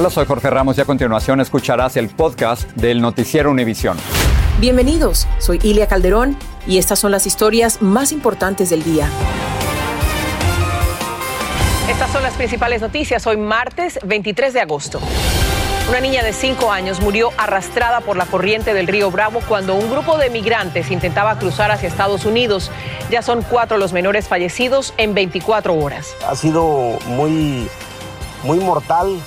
Hola, soy Jorge Ramos y a continuación escucharás el podcast del Noticiero Univisión. Bienvenidos, soy Ilia Calderón y estas son las historias más importantes del día. Estas son las principales noticias hoy martes 23 de agosto. Una niña de 5 años murió arrastrada por la corriente del río Bravo cuando un grupo de migrantes intentaba cruzar hacia Estados Unidos. Ya son cuatro los menores fallecidos en 24 horas. Ha sido muy, muy mortal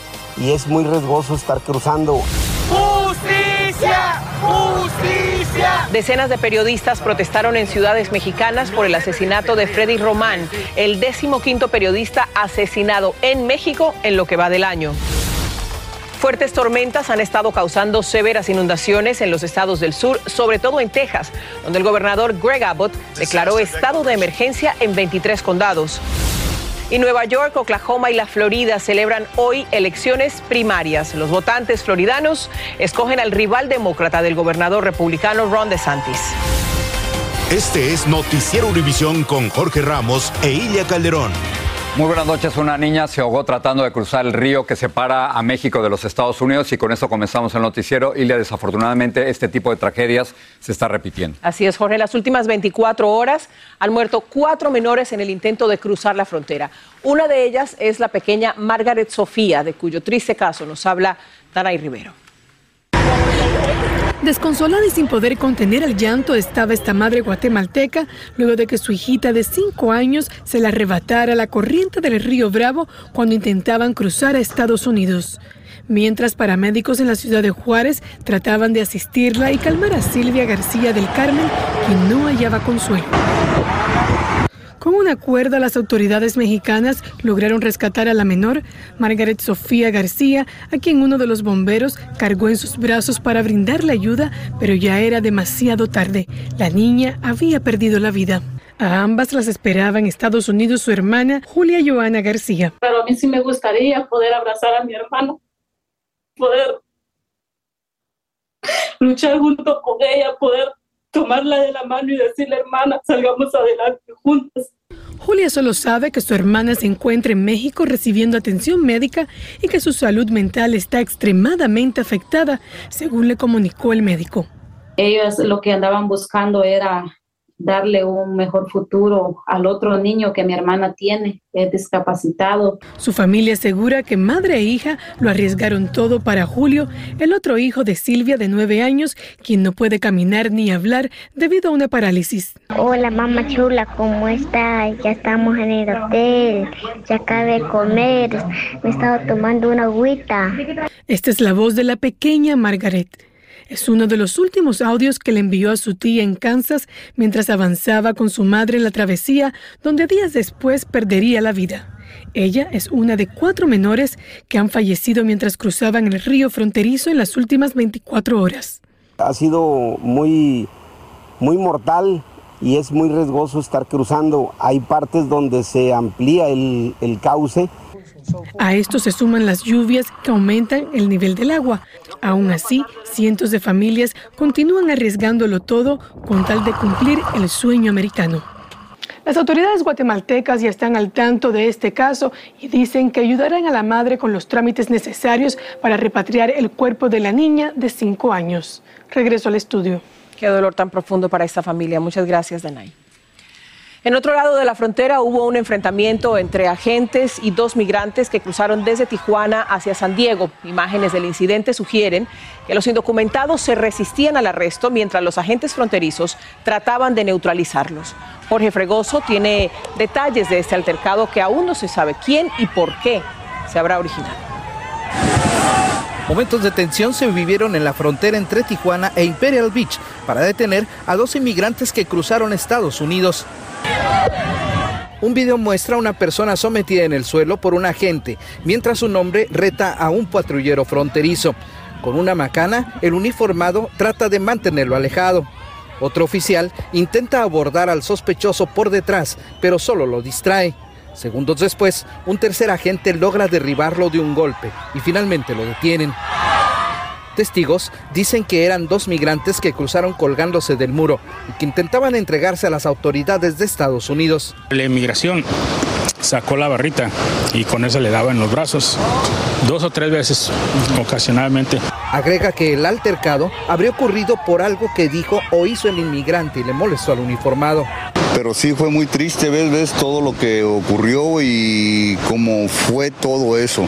y es muy riesgoso estar cruzando. ¡Justicia! ¡Justicia! Decenas de periodistas protestaron en ciudades mexicanas por el asesinato de Freddy Román, el decimoquinto periodista asesinado en México en lo que va del año. Fuertes tormentas han estado causando severas inundaciones en los estados del sur, sobre todo en Texas, donde el gobernador Greg Abbott declaró estado de emergencia en 23 condados. Y Nueva York, Oklahoma y la Florida celebran hoy elecciones primarias. Los votantes floridanos escogen al rival demócrata del gobernador republicano Ron DeSantis. Este es Noticiero Univisión con Jorge Ramos e Ilia Calderón. Muy buenas noches. Una niña se ahogó tratando de cruzar el río que separa a México de los Estados Unidos y con esto comenzamos el noticiero. Y desafortunadamente este tipo de tragedias se está repitiendo. Así es, Jorge. Las últimas 24 horas han muerto cuatro menores en el intento de cruzar la frontera. Una de ellas es la pequeña Margaret Sofía, de cuyo triste caso nos habla Taray Rivero. Desconsolada y sin poder contener el llanto estaba esta madre guatemalteca luego de que su hijita de cinco años se la arrebatara la corriente del río Bravo cuando intentaban cruzar a Estados Unidos. Mientras paramédicos en la ciudad de Juárez trataban de asistirla y calmar a Silvia García del Carmen, quien no hallaba consuelo. Con una cuerda, las autoridades mexicanas lograron rescatar a la menor, Margaret Sofía García, a quien uno de los bomberos cargó en sus brazos para brindarle ayuda, pero ya era demasiado tarde. La niña había perdido la vida. A ambas las esperaba en Estados Unidos su hermana, Julia Joana García. Pero a mí sí me gustaría poder abrazar a mi hermano, poder luchar junto con ella, poder tomarla de la mano y decirle, hermana, salgamos adelante juntas. Julia solo sabe que su hermana se encuentra en México recibiendo atención médica y que su salud mental está extremadamente afectada, según le comunicó el médico. Ellos lo que andaban buscando era darle un mejor futuro al otro niño que mi hermana tiene, es discapacitado. Su familia asegura que madre e hija lo arriesgaron todo para Julio, el otro hijo de Silvia de nueve años, quien no puede caminar ni hablar debido a una parálisis. Hola mamá chula, ¿cómo está? Ya estamos en el hotel, ya acabé de comer, me estaba tomando una agüita. Esta es la voz de la pequeña Margaret. Es uno de los últimos audios que le envió a su tía en Kansas mientras avanzaba con su madre en la travesía, donde días después perdería la vida. Ella es una de cuatro menores que han fallecido mientras cruzaban el río fronterizo en las últimas 24 horas. Ha sido muy, muy mortal y es muy riesgoso estar cruzando. Hay partes donde se amplía el, el cauce a esto se suman las lluvias que aumentan el nivel del agua. Aún así, cientos de familias continúan arriesgándolo todo con tal de cumplir el sueño americano. Las autoridades guatemaltecas ya están al tanto de este caso y dicen que ayudarán a la madre con los trámites necesarios para repatriar el cuerpo de la niña de cinco años. Regreso al estudio. Qué dolor tan profundo para esta familia. Muchas gracias, Danay. En otro lado de la frontera hubo un enfrentamiento entre agentes y dos migrantes que cruzaron desde Tijuana hacia San Diego. Imágenes del incidente sugieren que los indocumentados se resistían al arresto mientras los agentes fronterizos trataban de neutralizarlos. Jorge Fregoso tiene detalles de este altercado que aún no se sabe quién y por qué se habrá originado. Momentos de tensión se vivieron en la frontera entre Tijuana e Imperial Beach para detener a dos inmigrantes que cruzaron Estados Unidos. Un video muestra a una persona sometida en el suelo por un agente, mientras un hombre reta a un patrullero fronterizo. Con una macana, el uniformado trata de mantenerlo alejado. Otro oficial intenta abordar al sospechoso por detrás, pero solo lo distrae. Segundos después, un tercer agente logra derribarlo de un golpe y finalmente lo detienen. Testigos dicen que eran dos migrantes que cruzaron colgándose del muro y que intentaban entregarse a las autoridades de Estados Unidos. La inmigración sacó la barrita y con eso le daba en los brazos dos o tres veces ocasionalmente. Agrega que el altercado habría ocurrido por algo que dijo o hizo el inmigrante y le molestó al uniformado. Pero sí fue muy triste, ves, ves todo lo que ocurrió y cómo fue todo eso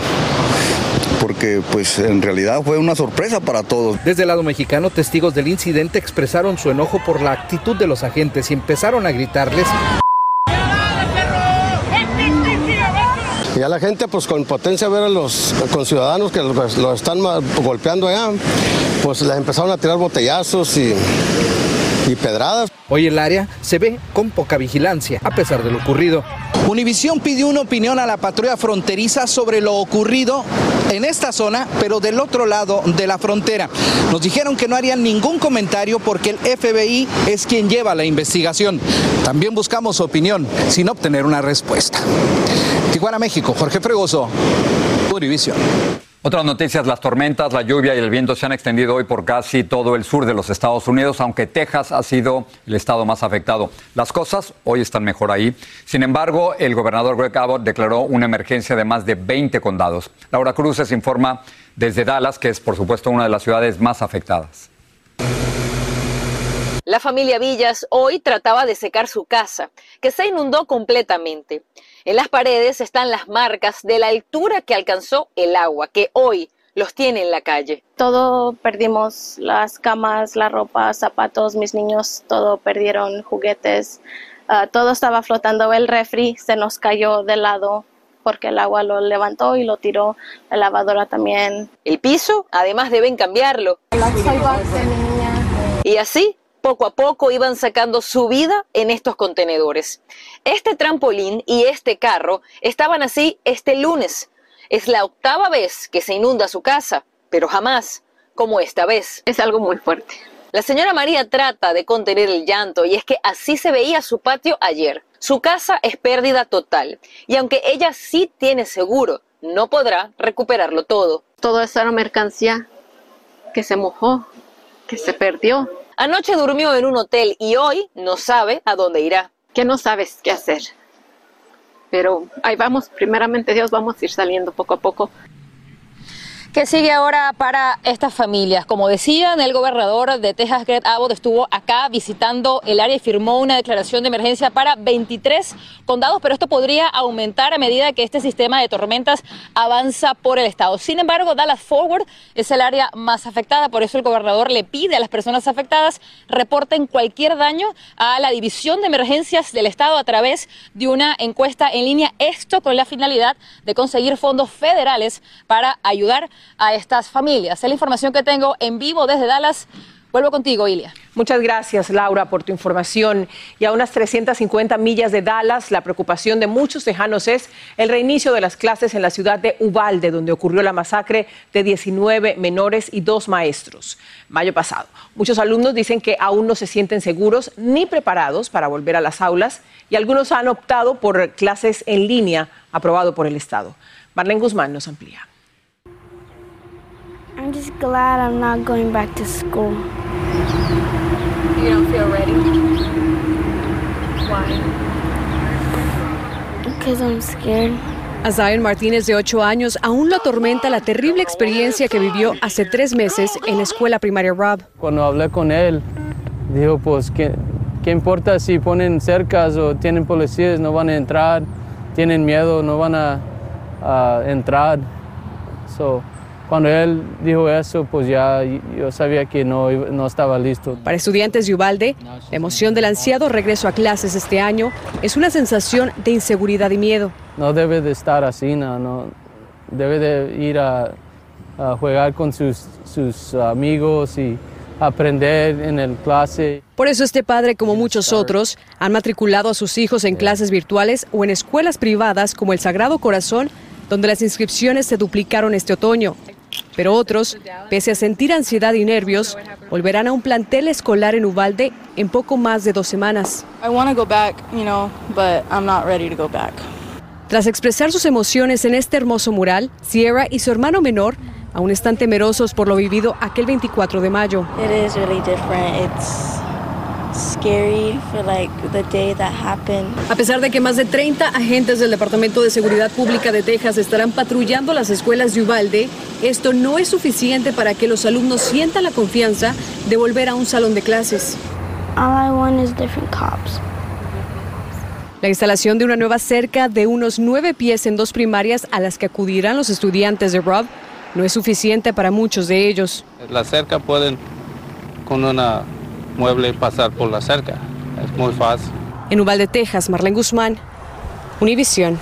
porque pues en realidad fue una sorpresa para todos. Desde el lado mexicano, testigos del incidente expresaron su enojo por la actitud de los agentes y empezaron a gritarles Y a la gente, pues con potencia ver a los conciudadanos que lo, están golpeando allá, pues les empezaron a tirar botellazos y, y pedradas. Hoy el área se ve con poca vigilancia, a pesar de lo ocurrido. Univisión pidió una opinión a la patrulla fronteriza sobre lo ocurrido en esta zona, pero del otro lado de la frontera. Nos dijeron que no harían ningún comentario porque el FBI es quien lleva la investigación. También buscamos su opinión sin obtener una respuesta. Tijuana, México, Jorge Fregoso, Univisión. Otras noticias, las tormentas, la lluvia y el viento se han extendido hoy por casi todo el sur de los Estados Unidos, aunque Texas ha sido el estado más afectado. Las cosas hoy están mejor ahí. Sin embargo, el gobernador Greg Abbott declaró una emergencia de más de 20 condados. Laura Cruz se informa desde Dallas, que es por supuesto una de las ciudades más afectadas. La familia Villas hoy trataba de secar su casa, que se inundó completamente. En las paredes están las marcas de la altura que alcanzó el agua, que hoy los tiene en la calle. Todo perdimos, las camas, la ropa, zapatos, mis niños, todo perdieron, juguetes, ah, todo estaba flotando, el refri se nos cayó de lado porque el agua lo levantó y lo tiró, la lavadora también. El piso, además deben cambiarlo. Y así poco a poco iban sacando su vida en estos contenedores. Este trampolín y este carro estaban así este lunes. Es la octava vez que se inunda su casa, pero jamás como esta vez. Es algo muy fuerte. La señora María trata de contener el llanto y es que así se veía su patio ayer. Su casa es pérdida total y aunque ella sí tiene seguro, no podrá recuperarlo todo. Todo esa mercancía que se mojó, que se perdió, Anoche durmió en un hotel y hoy no sabe a dónde irá. Que no sabes qué hacer. Pero ahí vamos, primeramente Dios, vamos a ir saliendo poco a poco. ¿Qué sigue ahora para estas familias? Como decían, el gobernador de Texas, Greg Abbott, estuvo acá visitando el área y firmó una declaración de emergencia para 23 condados, pero esto podría aumentar a medida que este sistema de tormentas avanza por el estado. Sin embargo, Dallas Forward es el área más afectada, por eso el gobernador le pide a las personas afectadas reporten cualquier daño a la división de emergencias del estado a través de una encuesta en línea, esto con la finalidad de conseguir fondos federales para ayudar a estas familias. Es la información que tengo en vivo desde Dallas. Vuelvo contigo, Ilia. Muchas gracias, Laura, por tu información. Y a unas 350 millas de Dallas, la preocupación de muchos tejanos es el reinicio de las clases en la ciudad de Uvalde, donde ocurrió la masacre de 19 menores y dos maestros mayo pasado. Muchos alumnos dicen que aún no se sienten seguros ni preparados para volver a las aulas y algunos han optado por clases en línea aprobado por el Estado. Marlene Guzmán nos amplía. I'm just glad I'm not going back to school. You don't feel ready? Why? Because I'm scared. A Zion Martínez, de 8 años, aún lo atormenta la terrible experiencia que vivió hace tres meses en la escuela primaria Rob. Cuando hablé con él, dijo, pues, ¿qué, qué importa si ponen cercas o tienen policías? No van a entrar, tienen miedo, no van a, a entrar. So, cuando él dijo eso, pues ya yo sabía que no, no estaba listo. Para estudiantes de Ubalde, la emoción del ansiado regreso a clases este año es una sensación de inseguridad y miedo. No debe de estar así, no, no. debe de ir a, a jugar con sus, sus amigos y aprender en el clase. Por eso este padre, como muchos otros, han matriculado a sus hijos en clases virtuales o en escuelas privadas como el Sagrado Corazón, donde las inscripciones se duplicaron este otoño. Pero otros, pese a sentir ansiedad y nervios, volverán a un plantel escolar en Uvalde en poco más de dos semanas. Tras expresar sus emociones en este hermoso mural, Sierra y su hermano menor aún están temerosos por lo vivido aquel 24 de mayo. A pesar de que más de 30 agentes del Departamento de Seguridad Pública de Texas estarán patrullando las escuelas de Uvalde, esto no es suficiente para que los alumnos sientan la confianza de volver a un salón de clases. La instalación de una nueva cerca de unos nueve pies en dos primarias a las que acudirán los estudiantes de Rob no es suficiente para muchos de ellos. La cerca pueden con una mueble pasar por la cerca. Es muy fácil. En Uvalde, Texas, Marlene Guzmán, Univisión.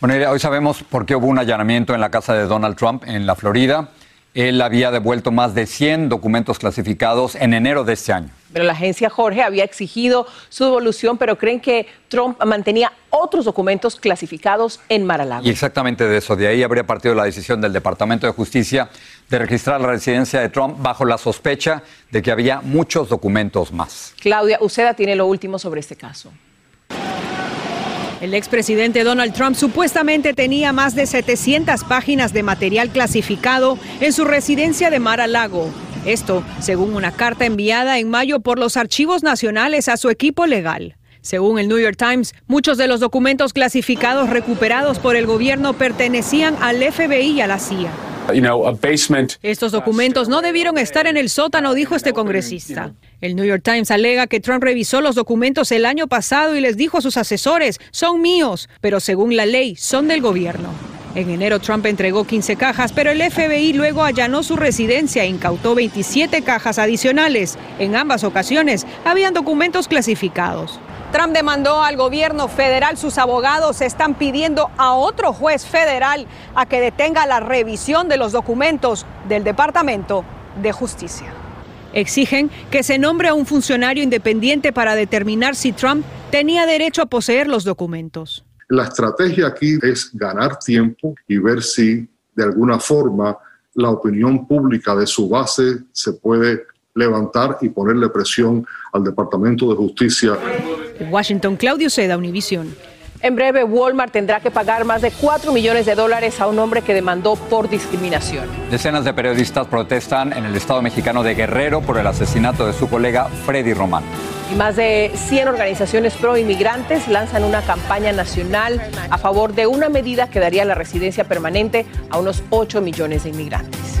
Bueno, hoy sabemos por qué hubo un allanamiento en la casa de Donald Trump en la Florida. Él había devuelto más de 100 documentos clasificados en enero de este año. Pero la agencia Jorge había exigido su devolución, pero creen que Trump mantenía otros documentos clasificados en Mar-a-Lago. Y exactamente de eso, de ahí habría partido la decisión del Departamento de Justicia de registrar la residencia de Trump bajo la sospecha de que había muchos documentos más. Claudia Uceda tiene lo último sobre este caso. El expresidente Donald Trump supuestamente tenía más de 700 páginas de material clasificado en su residencia de Mar-a-Lago. Esto, según una carta enviada en mayo por los archivos nacionales a su equipo legal. Según el New York Times, muchos de los documentos clasificados recuperados por el gobierno pertenecían al FBI y a la CIA. Estos documentos no debieron estar en el sótano, dijo este congresista. El New York Times alega que Trump revisó los documentos el año pasado y les dijo a sus asesores, son míos, pero según la ley son del gobierno. En enero Trump entregó 15 cajas, pero el FBI luego allanó su residencia e incautó 27 cajas adicionales. En ambas ocasiones habían documentos clasificados. Trump demandó al gobierno federal, sus abogados están pidiendo a otro juez federal a que detenga la revisión de los documentos del Departamento de Justicia. Exigen que se nombre a un funcionario independiente para determinar si Trump tenía derecho a poseer los documentos. La estrategia aquí es ganar tiempo y ver si de alguna forma la opinión pública de su base se puede levantar y ponerle presión al Departamento de Justicia. Washington, Claudio Seda, Univisión. En breve, Walmart tendrá que pagar más de 4 millones de dólares a un hombre que demandó por discriminación. Decenas de periodistas protestan en el estado mexicano de Guerrero por el asesinato de su colega Freddy Román. Y más de 100 organizaciones pro inmigrantes lanzan una campaña nacional a favor de una medida que daría la residencia permanente a unos 8 millones de inmigrantes.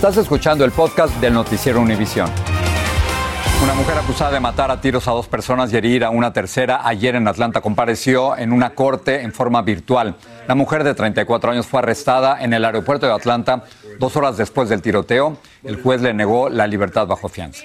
Estás escuchando el podcast del noticiero Univisión. Una mujer acusada de matar a tiros a dos personas y herir a una tercera ayer en Atlanta compareció en una corte en forma virtual. La mujer de 34 años fue arrestada en el aeropuerto de Atlanta dos horas después del tiroteo. El juez le negó la libertad bajo fianza.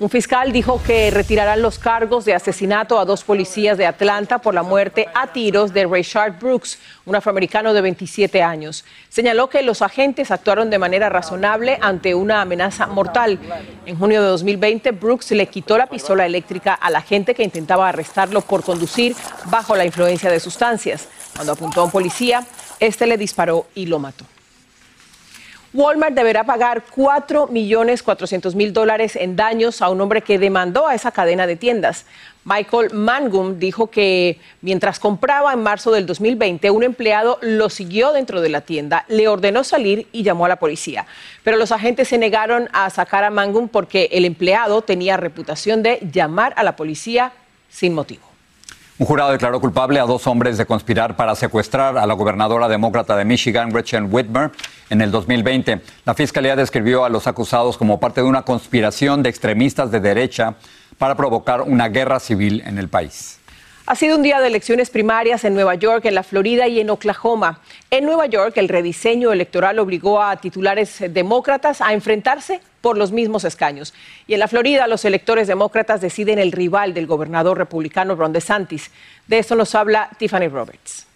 Un fiscal dijo que retirarán los cargos de asesinato a dos policías de Atlanta por la muerte a tiros de Rayshard Brooks, un afroamericano de 27 años. Señaló que los agentes actuaron de manera razonable ante una amenaza mortal. En junio de 2020, Brooks le quitó la pistola eléctrica a la gente que intentaba arrestarlo por conducir bajo la influencia de sustancias. Cuando apuntó a un policía, este le disparó y lo mató. Walmart deberá pagar 4 millones 400 mil dólares en daños a un hombre que demandó a esa cadena de tiendas. Michael Mangum dijo que mientras compraba en marzo del 2020, un empleado lo siguió dentro de la tienda, le ordenó salir y llamó a la policía. Pero los agentes se negaron a sacar a Mangum porque el empleado tenía reputación de llamar a la policía sin motivo. Un jurado declaró culpable a dos hombres de conspirar para secuestrar a la gobernadora demócrata de Michigan, Gretchen Whitmer. En el 2020. La Fiscalía describió a los acusados como parte de una conspiración de extremistas de derecha para provocar una guerra civil en el país. Ha sido un día de elecciones primarias en Nueva York, en la Florida y en Oklahoma. En Nueva York, el rediseño electoral obligó a titulares demócratas a enfrentarse por los mismos escaños. Y en la Florida, los electores demócratas deciden el rival del gobernador republicano Ron DeSantis. De esto nos habla Tiffany Roberts.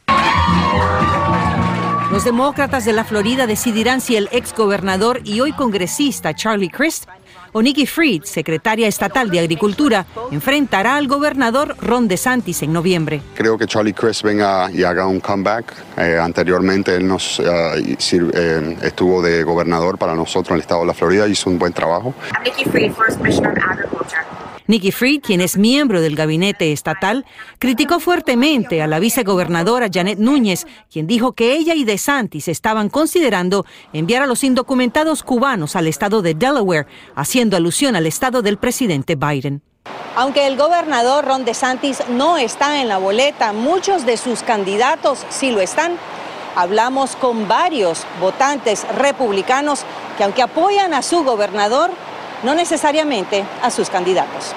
Los demócratas de la Florida decidirán si el exgobernador y hoy congresista Charlie Crist o Nikki Fried, secretaria estatal de Agricultura, enfrentará al gobernador Ron DeSantis en noviembre. Creo que Charlie Crist venga y haga un comeback. Eh, anteriormente él nos eh, eh, estuvo de gobernador para nosotros en el estado de la Florida, hizo un buen trabajo. Nikki Fried, first Commissioner of Agriculture. Nikki Fried, quien es miembro del gabinete estatal, criticó fuertemente a la vicegobernadora Janet Núñez, quien dijo que ella y DeSantis estaban considerando enviar a los indocumentados cubanos al estado de Delaware, haciendo alusión al estado del presidente Biden. Aunque el gobernador Ron DeSantis no está en la boleta, muchos de sus candidatos sí lo están. Hablamos con varios votantes republicanos que aunque apoyan a su gobernador, no necesariamente a sus candidatos.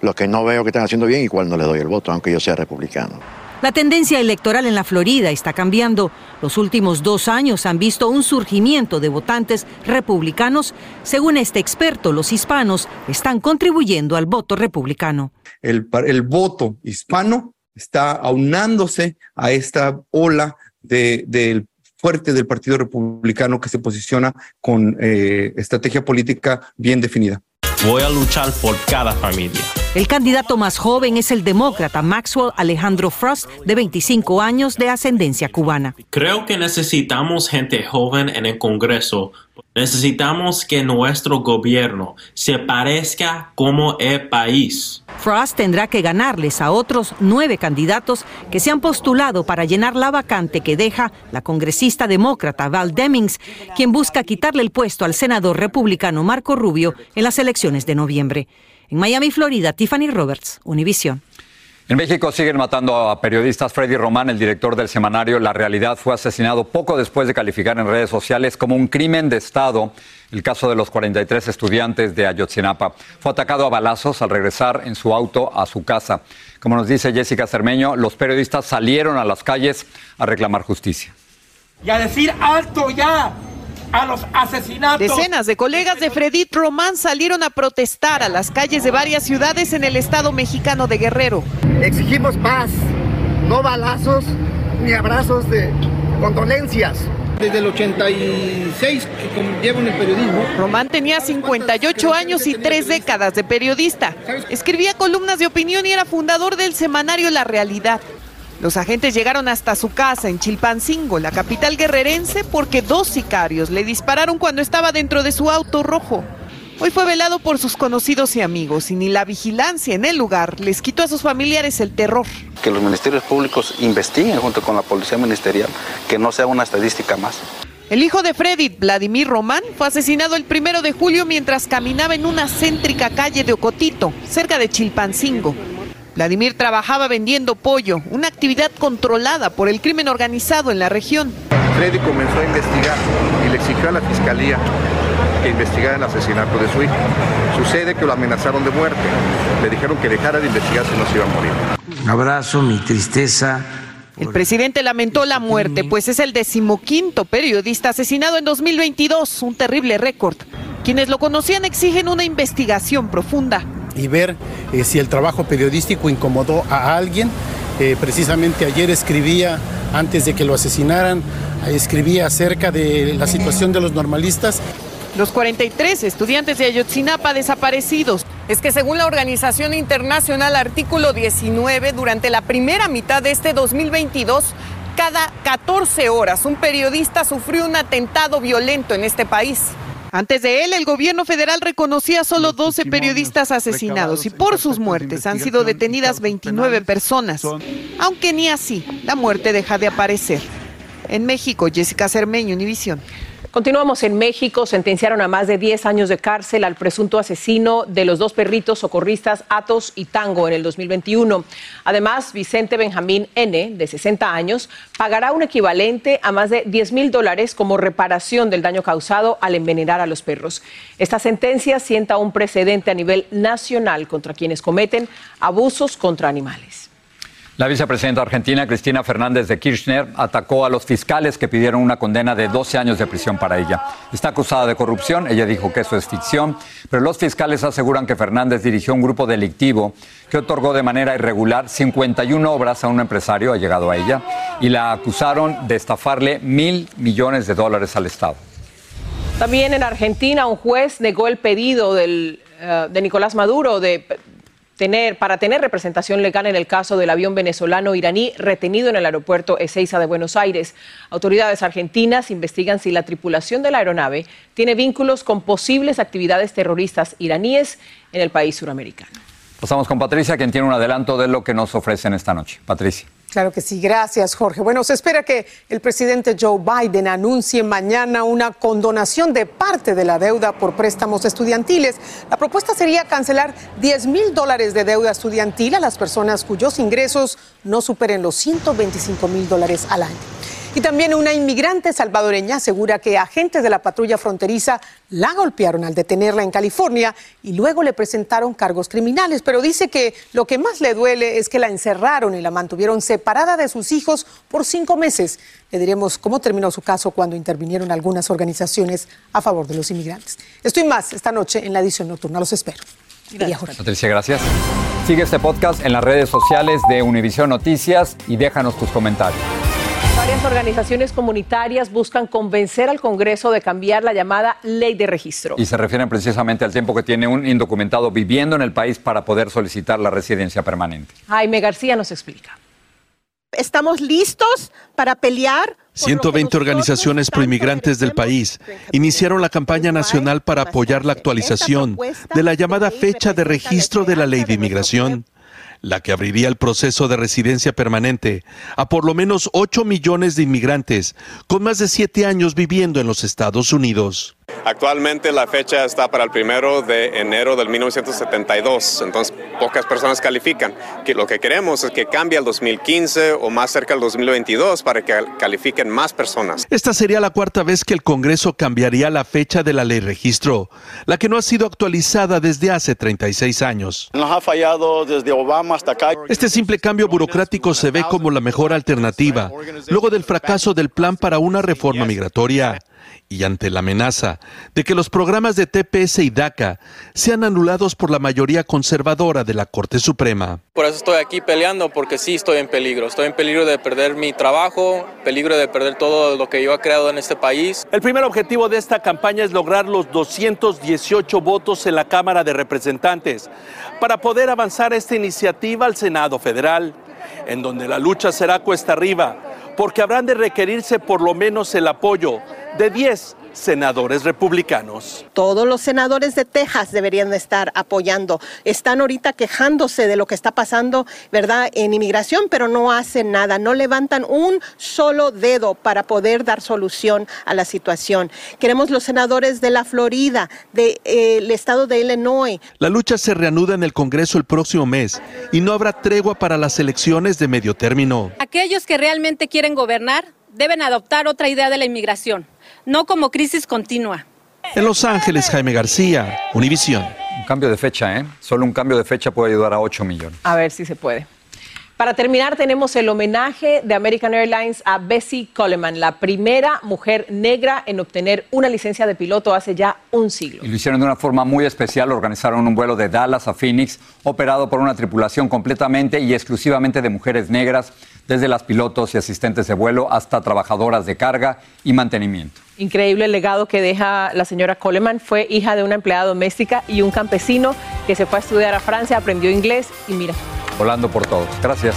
Lo que no veo que están haciendo bien, igual no le doy el voto, aunque yo sea republicano. La tendencia electoral en la Florida está cambiando. Los últimos dos años han visto un surgimiento de votantes republicanos. Según este experto, los hispanos están contribuyendo al voto republicano. El, el voto hispano está aunándose a esta ola de, del fuerte del Partido Republicano que se posiciona con eh, estrategia política bien definida. Voy a luchar por cada familia. El candidato más joven es el demócrata Maxwell Alejandro Frost, de 25 años de ascendencia cubana. Creo que necesitamos gente joven en el Congreso Necesitamos que nuestro gobierno se parezca como el país. Frost tendrá que ganarles a otros nueve candidatos que se han postulado para llenar la vacante que deja la congresista demócrata Val Demings, quien busca quitarle el puesto al senador republicano Marco Rubio en las elecciones de noviembre. En Miami, Florida, Tiffany Roberts, Univision. En México siguen matando a periodistas. Freddy Román, el director del semanario La Realidad, fue asesinado poco después de calificar en redes sociales como un crimen de Estado el caso de los 43 estudiantes de Ayotzinapa. Fue atacado a balazos al regresar en su auto a su casa. Como nos dice Jessica Cermeño, los periodistas salieron a las calles a reclamar justicia. Y a decir alto ya, a los asesinatos. Decenas de colegas de Fredit Román salieron a protestar a las calles de varias ciudades en el estado mexicano de Guerrero. Exigimos paz, no balazos ni abrazos de condolencias. Desde el 86 que llevo en el periodismo. Román tenía 58 años y tres décadas de periodista. Escribía columnas de opinión y era fundador del semanario La Realidad. Los agentes llegaron hasta su casa en Chilpancingo, la capital guerrerense, porque dos sicarios le dispararon cuando estaba dentro de su auto rojo. Hoy fue velado por sus conocidos y amigos y ni la vigilancia en el lugar les quitó a sus familiares el terror. Que los ministerios públicos investiguen junto con la policía ministerial, que no sea una estadística más. El hijo de Freddy, Vladimir Román, fue asesinado el primero de julio mientras caminaba en una céntrica calle de Ocotito, cerca de Chilpancingo. Vladimir trabajaba vendiendo pollo, una actividad controlada por el crimen organizado en la región. Freddy comenzó a investigar y le exigió a la fiscalía que investigara el asesinato de su hijo. Sucede que lo amenazaron de muerte. Le dijeron que dejara de investigar si no se iba a morir. Un abrazo, mi tristeza. El presidente lamentó la muerte, pues es el decimoquinto periodista asesinado en 2022, un terrible récord. Quienes lo conocían exigen una investigación profunda y ver eh, si el trabajo periodístico incomodó a alguien. Eh, precisamente ayer escribía, antes de que lo asesinaran, escribía acerca de la situación de los normalistas. Los 43 estudiantes de Ayotzinapa desaparecidos. Es que según la Organización Internacional Artículo 19, durante la primera mitad de este 2022, cada 14 horas un periodista sufrió un atentado violento en este país. Antes de él, el gobierno federal reconocía solo 12 periodistas asesinados y por sus muertes han sido detenidas 29 personas, aunque ni así la muerte deja de aparecer. En México, Jessica Cermeño, Univisión. Continuamos en México. Sentenciaron a más de 10 años de cárcel al presunto asesino de los dos perritos socorristas Atos y Tango en el 2021. Además, Vicente Benjamín N., de 60 años, pagará un equivalente a más de 10 mil dólares como reparación del daño causado al envenenar a los perros. Esta sentencia sienta un precedente a nivel nacional contra quienes cometen abusos contra animales. La vicepresidenta argentina Cristina Fernández de Kirchner atacó a los fiscales que pidieron una condena de 12 años de prisión para ella. Está acusada de corrupción, ella dijo que eso es ficción, pero los fiscales aseguran que Fernández dirigió un grupo delictivo que otorgó de manera irregular 51 obras a un empresario, ha llegado a ella, y la acusaron de estafarle mil millones de dólares al Estado. También en Argentina un juez negó el pedido del, eh, de Nicolás Maduro de para tener representación legal en el caso del avión venezolano iraní retenido en el aeropuerto Ezeiza de Buenos Aires. Autoridades argentinas investigan si la tripulación de la aeronave tiene vínculos con posibles actividades terroristas iraníes en el país suramericano. Pasamos con Patricia, quien tiene un adelanto de lo que nos ofrecen esta noche. Patricia. Claro que sí, gracias Jorge. Bueno, se espera que el presidente Joe Biden anuncie mañana una condonación de parte de la deuda por préstamos estudiantiles. La propuesta sería cancelar 10 mil dólares de deuda estudiantil a las personas cuyos ingresos no superen los 125 mil dólares al año. Y también una inmigrante salvadoreña asegura que agentes de la patrulla fronteriza la golpearon al detenerla en California y luego le presentaron cargos criminales, pero dice que lo que más le duele es que la encerraron y la mantuvieron separada de sus hijos por cinco meses. Le diremos cómo terminó su caso cuando intervinieron algunas organizaciones a favor de los inmigrantes. Estoy más esta noche en la edición nocturna. Los espero. Patricia, gracias. Sigue este podcast en las redes sociales de Univision Noticias y déjanos tus comentarios. Varias organizaciones comunitarias buscan convencer al Congreso de cambiar la llamada ley de registro. Y se refieren precisamente al tiempo que tiene un indocumentado viviendo en el país para poder solicitar la residencia permanente. Jaime García nos explica. Estamos listos para pelear 120 organizaciones proinmigrantes del país iniciaron la campaña nacional para apoyar la actualización de la llamada fecha de registro de la ley de inmigración la que abriría el proceso de residencia permanente a por lo menos 8 millones de inmigrantes con más de 7 años viviendo en los Estados Unidos. Actualmente la fecha está para el primero de enero del 1972, entonces pocas personas califican. Que lo que queremos es que cambie al 2015 o más cerca al 2022 para que califiquen más personas. Esta sería la cuarta vez que el Congreso cambiaría la fecha de la ley registro, la que no ha sido actualizada desde hace 36 años. Nos ha fallado desde Obama hasta acá. Este simple cambio burocrático se ve como la mejor alternativa, luego del fracaso del plan para una reforma migratoria y ante la amenaza de que los programas de TPS y DACA sean anulados por la mayoría conservadora de la Corte Suprema. Por eso estoy aquí peleando, porque sí estoy en peligro. Estoy en peligro de perder mi trabajo, peligro de perder todo lo que yo he creado en este país. El primer objetivo de esta campaña es lograr los 218 votos en la Cámara de Representantes para poder avanzar esta iniciativa al Senado Federal, en donde la lucha será cuesta arriba, porque habrán de requerirse por lo menos el apoyo de 10 senadores republicanos. Todos los senadores de Texas deberían estar apoyando. Están ahorita quejándose de lo que está pasando, ¿verdad?, en inmigración, pero no hacen nada, no levantan un solo dedo para poder dar solución a la situación. Queremos los senadores de la Florida, del de, estado de Illinois. La lucha se reanuda en el Congreso el próximo mes y no habrá tregua para las elecciones de medio término. Aquellos que realmente quieren gobernar deben adoptar otra idea de la inmigración no como crisis continua. En Los Ángeles, Jaime García, Univisión. Un cambio de fecha, ¿eh? Solo un cambio de fecha puede ayudar a 8 millones. A ver si se puede. Para terminar, tenemos el homenaje de American Airlines a Bessie Coleman, la primera mujer negra en obtener una licencia de piloto hace ya un siglo. Y lo hicieron de una forma muy especial. Organizaron un vuelo de Dallas a Phoenix, operado por una tripulación completamente y exclusivamente de mujeres negras, desde las pilotos y asistentes de vuelo hasta trabajadoras de carga y mantenimiento. Increíble el legado que deja la señora Coleman. Fue hija de una empleada doméstica y un campesino que se fue a estudiar a Francia, aprendió inglés y mira. Volando por todos. Gracias.